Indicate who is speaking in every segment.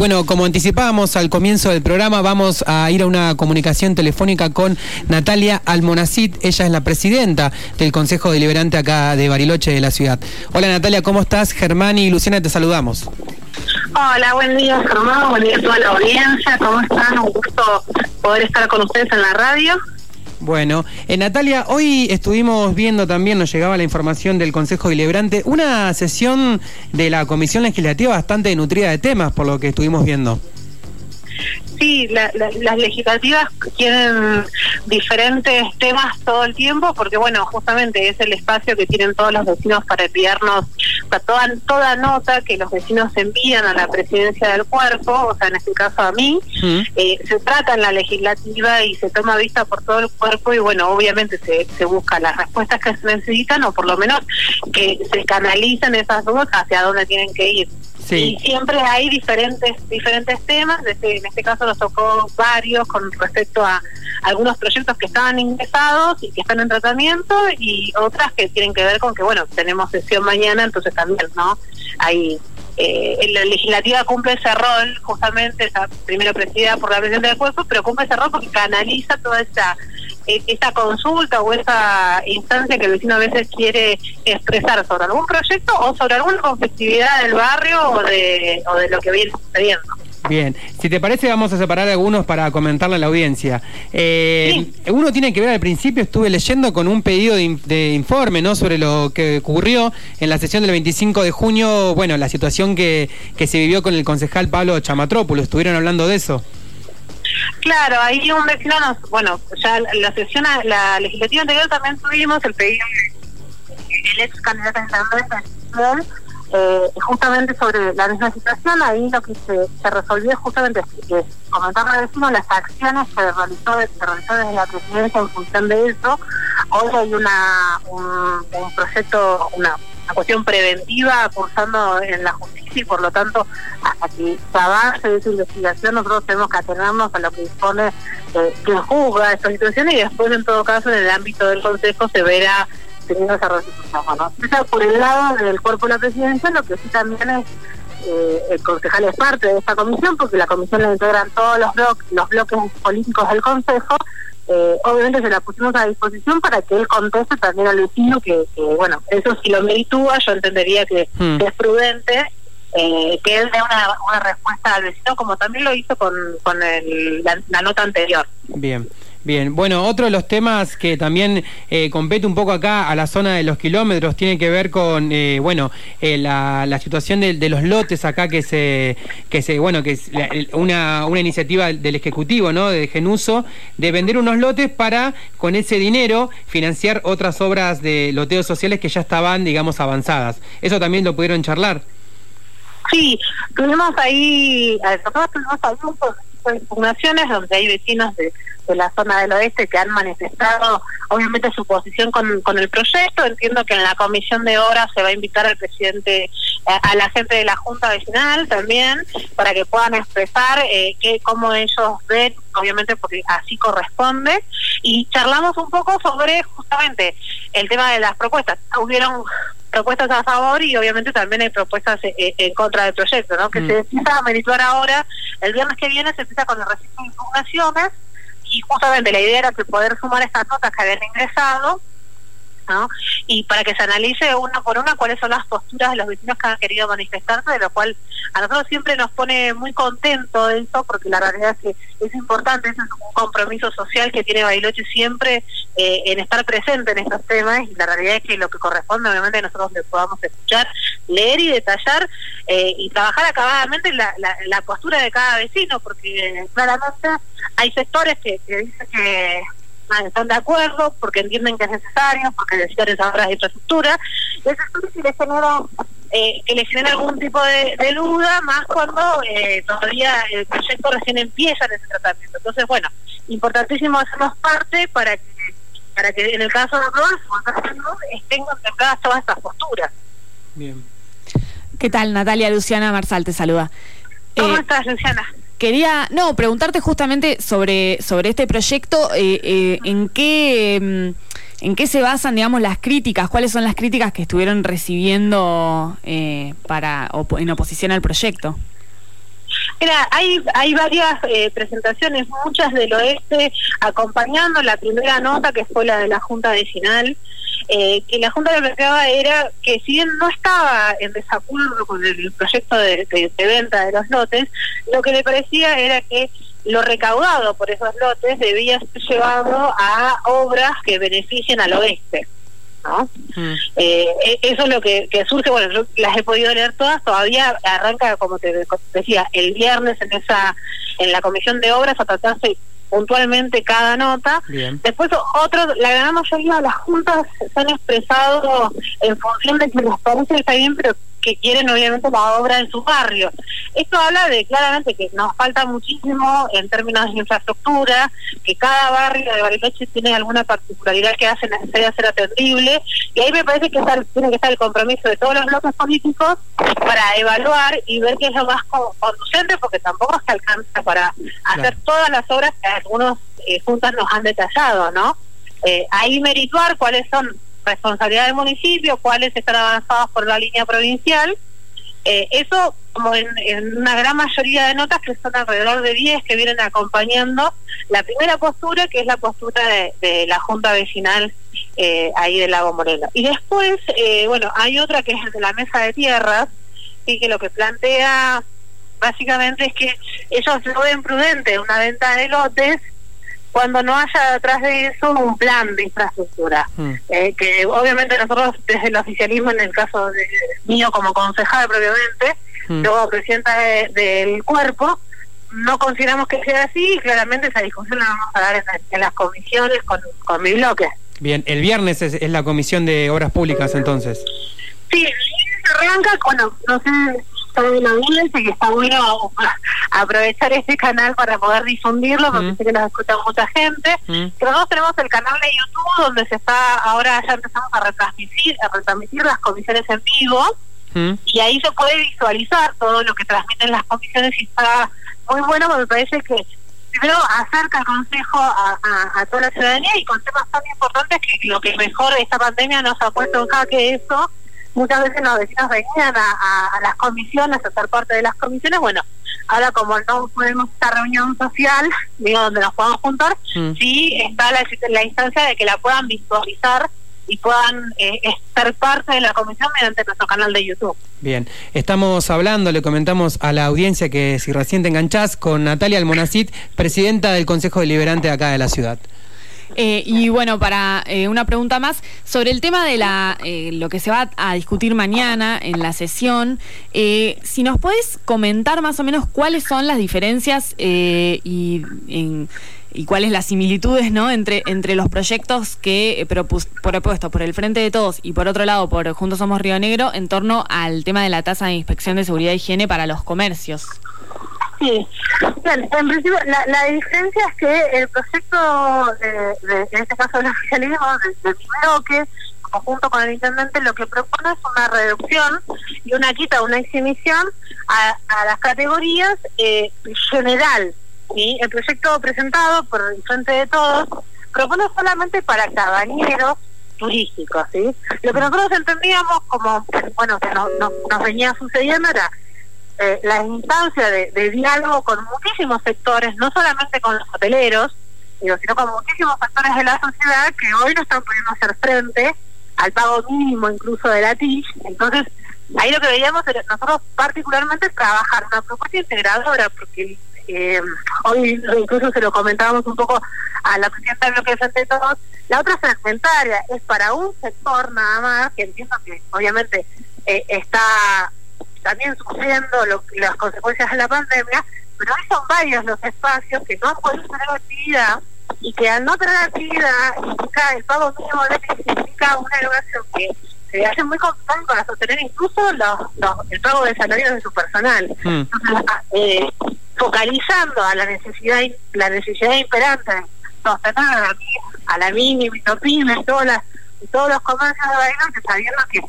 Speaker 1: Bueno, como anticipábamos al comienzo del programa, vamos a ir a una comunicación telefónica con Natalia Almonacid. Ella es la presidenta del Consejo Deliberante acá de Bariloche de la ciudad. Hola Natalia, ¿cómo estás? Germán y Luciana, te saludamos.
Speaker 2: Hola, buen día Germán, buen día a toda la audiencia. ¿Cómo están? Un gusto poder estar con ustedes en la radio.
Speaker 1: Bueno, eh, Natalia, hoy estuvimos viendo también, nos llegaba la información del Consejo Deliberante, una sesión de la Comisión Legislativa bastante nutrida de temas, por lo que estuvimos viendo.
Speaker 2: Sí, las legislativas tienen diferentes temas todo el tiempo porque, bueno, justamente es el espacio que tienen todos los vecinos para enviarnos toda, toda nota que los vecinos envían a la presidencia del cuerpo, o sea, en este caso a mí, eh, se trata en la legislativa y se toma vista por todo el cuerpo y, bueno, obviamente se, se buscan las respuestas que se necesitan o por lo menos que se canalicen esas dudas hacia dónde tienen que ir. Y siempre hay diferentes diferentes temas, este, en este caso nos tocó varios con respecto a algunos proyectos que estaban ingresados y que están en tratamiento y otras que tienen que ver con que, bueno, tenemos sesión mañana, entonces también, ¿no? Hay eh, la legislativa cumple ese rol, justamente, está primero presidida por la presidenta del cuerpo, pero cumple ese rol porque canaliza toda esa esa consulta o esa instancia que el vecino a veces quiere expresar sobre algún proyecto o sobre alguna conflictividad del barrio o de, o de lo que viene sucediendo.
Speaker 1: Bien, si te parece vamos a separar algunos para comentarle a la audiencia. Eh, Uno tiene que ver al principio, estuve leyendo con un pedido de, informe ¿no? sobre lo que ocurrió en la sesión del 25 de junio, bueno, la situación que, que se vivió con el concejal Pablo Chamatrópulo, estuvieron hablando de eso.
Speaker 2: Claro, ahí un vecino nos, bueno, ya la sesión, la legislativa anterior también tuvimos el pedido del ex candidato a eh, justamente sobre la misma situación, ahí lo que se, resolvió justamente es comentarle al vecino las acciones que realizó, se realizó desde la presidencia en función de eso. Hoy hay una un proyecto, una una cuestión preventiva cursando en la justicia y por lo tanto hasta que se avance esa investigación nosotros tenemos que atenernos a lo que dispone eh, quien juzga esta situación y después en todo caso en el ámbito del consejo se verá teniendo esa resolución. Bueno, por el lado del cuerpo de la presidencia lo que sí también es eh, el concejal es parte de esta comisión porque la comisión la integran todos los, los bloques políticos del consejo eh, obviamente se la pusimos a disposición para que él conteste también al vecino que, bueno, eso si lo meritúa, yo entendería que, hmm. es prudente eh, que él dé una, una, respuesta al vecino, como también lo hizo con, con el, la nota anterior.
Speaker 1: Bien. Bien, bueno, otro de los temas que también eh, compete un poco acá a la zona de los kilómetros tiene que ver con, eh, bueno, eh, la, la, situación de, los lotes acá que se, que se, bueno, que es una, una iniciativa del Ejecutivo, ¿no? De Genuso, de vender unos lotes para, con ese dinero, financiar otras obras de loteos sociales que ya estaban, digamos, avanzadas. ¿Eso también lo pudieron charlar?
Speaker 2: Sí, tuvimos ahí, nosotros tuvimos ahí un impugnaciones donde hay vecinos de de la zona del oeste que han manifestado obviamente su posición con, con el proyecto. Entiendo que en la comisión de obras se va a invitar al presidente, eh, a, la gente de la Junta Vecinal también, para que puedan expresar eh, que, cómo ellos ven, obviamente porque así corresponde. Y charlamos un poco sobre justamente el tema de las propuestas. Hubieron propuestas a favor y obviamente también hay propuestas eh, en, contra del proyecto, ¿no? Que mm. se empieza a merituar ahora, el viernes que viene se empieza con el registro de impugnaciones y justamente la idea era que poder sumar estas notas que habían ingresado y para que se analice una por una cuáles son las posturas de los vecinos que han querido manifestarse, de lo cual a nosotros siempre nos pone muy contento eso, porque la realidad es que es importante, ese es un compromiso social que tiene Bailoche siempre eh, en estar presente en estos temas, y la realidad es que lo que corresponde, obviamente, nosotros le podamos escuchar, leer y detallar eh, y trabajar acabadamente la, la, postura de cada vecino, porque claramente hay sectores que dicen que están de acuerdo porque entienden que es necesario, porque necesitan esa obras de infraestructura, y eso sí les genera, eh, que les genera algún tipo de, duda, más cuando eh, todavía el proyecto recién empieza en ese tratamiento. Entonces, bueno, importantísimo hacernos parte para que para que en el caso de aprobar, estén contempladas todas estas posturas.
Speaker 3: Bien. ¿Qué tal, Natalia Luciana Marsal? Te saluda.
Speaker 2: ¿Cómo eh, estás, Luciana?
Speaker 3: Quería, no, preguntarte justamente sobre, sobre este proyecto, eh, eh, en qué... Mm, ¿En qué se basan, digamos, las críticas? ¿Cuáles son las críticas que estuvieron recibiendo eh, para en oposición al proyecto?
Speaker 2: Mira, hay, hay varias eh, presentaciones, muchas del oeste, acompañando la primera nota que fue la de la Junta Vecinal, eh, que la Junta le planteaba era que si bien no estaba en desacuerdo con el proyecto de, venta de los lotes, lo que le parecía era que lo recaudado por esos lotes debía ser llevado a obras que beneficien al oeste. ¿no? Mm. Eh, e, eso es lo que, surge, bueno, yo las he podido leer todas, todavía arranca, como te decía, el viernes en esa en la comisión de obras a tratarse puntualmente cada nota. Después otros, la gran mayoría de las juntas se han expresado en función de que les parece está bien, pero que quieren obviamente la obra en su barrio. Esto habla de claramente que nos falta muchísimo en términos de infraestructura, que cada barrio de Bariloche tiene alguna particularidad que hace necesaria ser atendible, y ahí me parece que tiene que estar el compromiso de todos los bloques políticos para evaluar y ver qué es lo más conducente, porque tampoco se alcanza para hacer todas las obras que algunos eh, juntas nos han detallado, ¿no? Eh, ahí merituar cuáles son responsabilidad del municipio, cuáles están avanzados por la línea provincial. Eh, eso como en, una gran mayoría de notas, que son alrededor de 10 que vienen acompañando la primera postura, que es la postura de, la Junta Vecinal eh, ahí del Lago Moreno. Y después, eh, bueno, hay otra que es de la Mesa de Tierras, y que lo que plantea básicamente es que ellos lo ven prudente una venta de lotes cuando no haya detrás de eso un plan de infraestructura. Mm. Eh, que obviamente nosotros desde el oficialismo, en el caso de, mío como concejal propiamente, mm. luego presidenta del cuerpo, no consideramos que sea así y claramente esa discusión la vamos a dar en, las comisiones con, con mi bloque.
Speaker 1: Bien, el viernes es, es, la comisión de obras públicas entonces.
Speaker 2: Sí, el viernes arranca, bueno, no sé de la audiencia que está bueno aprovechar este canal para poder difundirlo porque sé que nos escucha mucha gente. Pero nosotros tenemos el canal de YouTube donde se está ahora ya empezamos a retransmitir a retransmitir las comisiones en vivo. Y ahí se puede visualizar todo lo que transmiten las comisiones y está muy bueno porque me parece que primero acerca el consejo a, a, toda la ciudadanía y con temas tan importantes que lo que mejor esta pandemia nos ha puesto en jaque eso muchas veces los vecinos venían a, las comisiones, a ser parte de las comisiones, bueno, ahora como no podemos esta reunión social, digo, donde nos podamos juntar, mm. sí está la, la instancia de que la puedan visualizar y puedan eh, ser parte de la comisión mediante nuestro canal de YouTube.
Speaker 1: Bien, estamos hablando, le comentamos a la audiencia que si recién te enganchás con Natalia Almonacid, presidenta del Consejo Deliberante acá de la ciudad.
Speaker 3: Eh, y bueno, para eh, una pregunta más, sobre el tema de la eh, lo que se va a discutir mañana en la sesión, si nos puedes comentar más o menos cuáles son las diferencias y, y cuáles las similitudes ¿no? entre, entre los proyectos que propuesto por el Frente de Todos y por otro lado por Juntos Somos Río Negro en torno al tema de la tasa de inspección de seguridad y higiene para los comercios.
Speaker 2: Sí, Bien, en principio la, diferencia es que el proyecto, de, en este caso del oficialismo, del de bloque, junto con el intendente, lo que propone es una reducción y una quita, una exhibición a, las categorías eh, general. ¿sí? El proyecto presentado por el Frente de Todos propone solamente para cabañeros turísticos. ¿sí? Lo que nosotros entendíamos como, bueno, que no, nos venía sucediendo era eh, la instancia de, diálogo con muchísimos sectores, no solamente con los hoteleros, sino con muchísimos sectores de la sociedad que hoy no están pudiendo hacer frente al pago mínimo incluso de la TIC. Entonces, ahí lo que veíamos era nosotros particularmente trabajar una propuesta integradora, porque eh, hoy incluso se lo comentábamos un poco a la presidenta del bloque de Todos, la otra segmentaria es para un sector nada más, que entiendo que obviamente eh, está también sufriendo las consecuencias de la pandemia, pero hoy son varios los espacios que no han podido tener actividad y que al no tener actividad implica el pago mínimo de significa una erogación que se hace muy complicado para sostener incluso los, el pago de salarios de su personal. Hmm. eh, focalizando a la necesidad la necesidad imperante de sostener a la mínima y todas las todos los comercios de que sabiendo que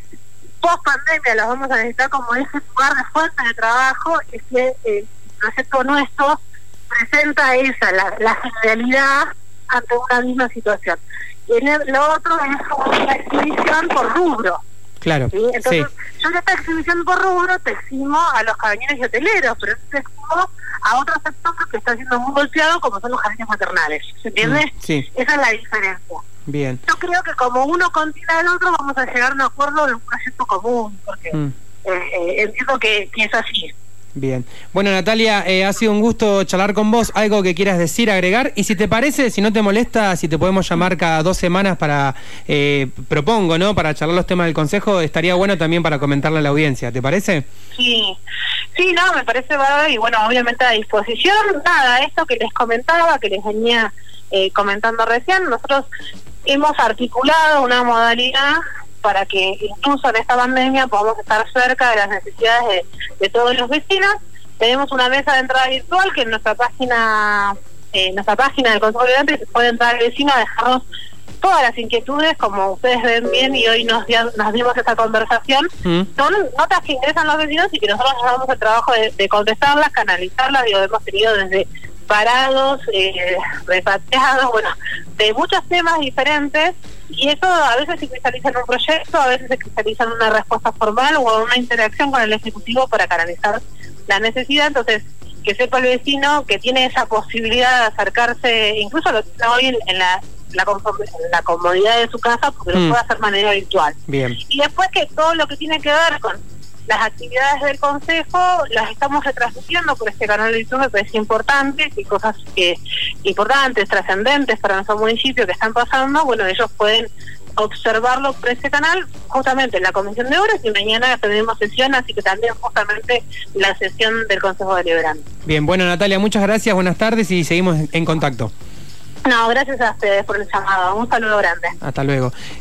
Speaker 2: post pandemia los vamos a necesitar como ese lugar de fuerza de trabajo, es que el proyecto nuestro presenta esa, la, la generalidad ante una misma situación. Y lo otro es como una exhibición por rubro.
Speaker 1: Claro.
Speaker 2: Entonces, yo en esta exhibición por rubro te eximo a los cabañeros y hoteleros, pero te eximo a otro sector que está siendo muy golpeado, como son los jardines maternales. ¿Se entiende?
Speaker 1: Mm, sí.
Speaker 2: Esa es la diferencia.
Speaker 1: Bien.
Speaker 2: Yo creo que como uno contina el otro, vamos a llegar a un acuerdo de un proyecto común, porque
Speaker 1: Mm.
Speaker 2: eh, eh, entiendo que, que es así.
Speaker 1: Bien. Bueno, Natalia, eh, ha sido un gusto charlar con vos. Algo que quieras decir, agregar. Y si te parece, si no te molesta, si te podemos llamar cada dos semanas para, eh, propongo, ¿no? Para charlar los temas del Consejo, estaría bueno también para comentarle a la audiencia. ¿Te parece?
Speaker 2: Sí, sí, no, me parece bárbaro y bueno, obviamente a disposición. Nada, esto que les comentaba, que les venía eh, comentando recién, nosotros hemos articulado una modalidad para que incluso en esta pandemia podamos estar cerca de las necesidades de, de todos los vecinos. Tenemos una mesa de entrada virtual que en nuestra página, eh, nuestra página del Consejo Liberante se puede entrar el vecino a dejarnos todas las inquietudes, como ustedes ven bien y hoy nos, nos dimos esta conversación,
Speaker 1: Mm.
Speaker 2: son notas que ingresan los vecinos y que nosotros nos damos el trabajo de, de contestarlas, canalizarlas, digo, hemos tenido desde parados, eh, repatriados, bueno, de muchos temas diferentes y eso a veces se cristaliza en un proyecto, a veces se cristaliza en una respuesta formal o en una interacción con el Ejecutivo para canalizar la necesidad, entonces que sepa el vecino que tiene esa posibilidad de acercarse, incluso lo tiene hoy en, en la, la, la comodidad de su casa porque
Speaker 1: Mm.
Speaker 2: lo puede hacer de manera virtual.
Speaker 1: Bien.
Speaker 2: Y después que todo lo que tiene que ver con las actividades del Consejo las estamos retransmitiendo por este canal de YouTube, me parece importante, y cosas que importantes, trascendentes para nuestro municipio que están pasando, bueno, ellos pueden observarlo por ese canal, justamente en la Comisión de Obras, y mañana tenemos sesión, así que también justamente la sesión del Consejo Deliberante.
Speaker 1: Bien, bueno, Natalia, muchas gracias, buenas tardes y seguimos en contacto.
Speaker 2: No, gracias a ustedes por el llamado, un saludo grande.
Speaker 1: Hasta luego.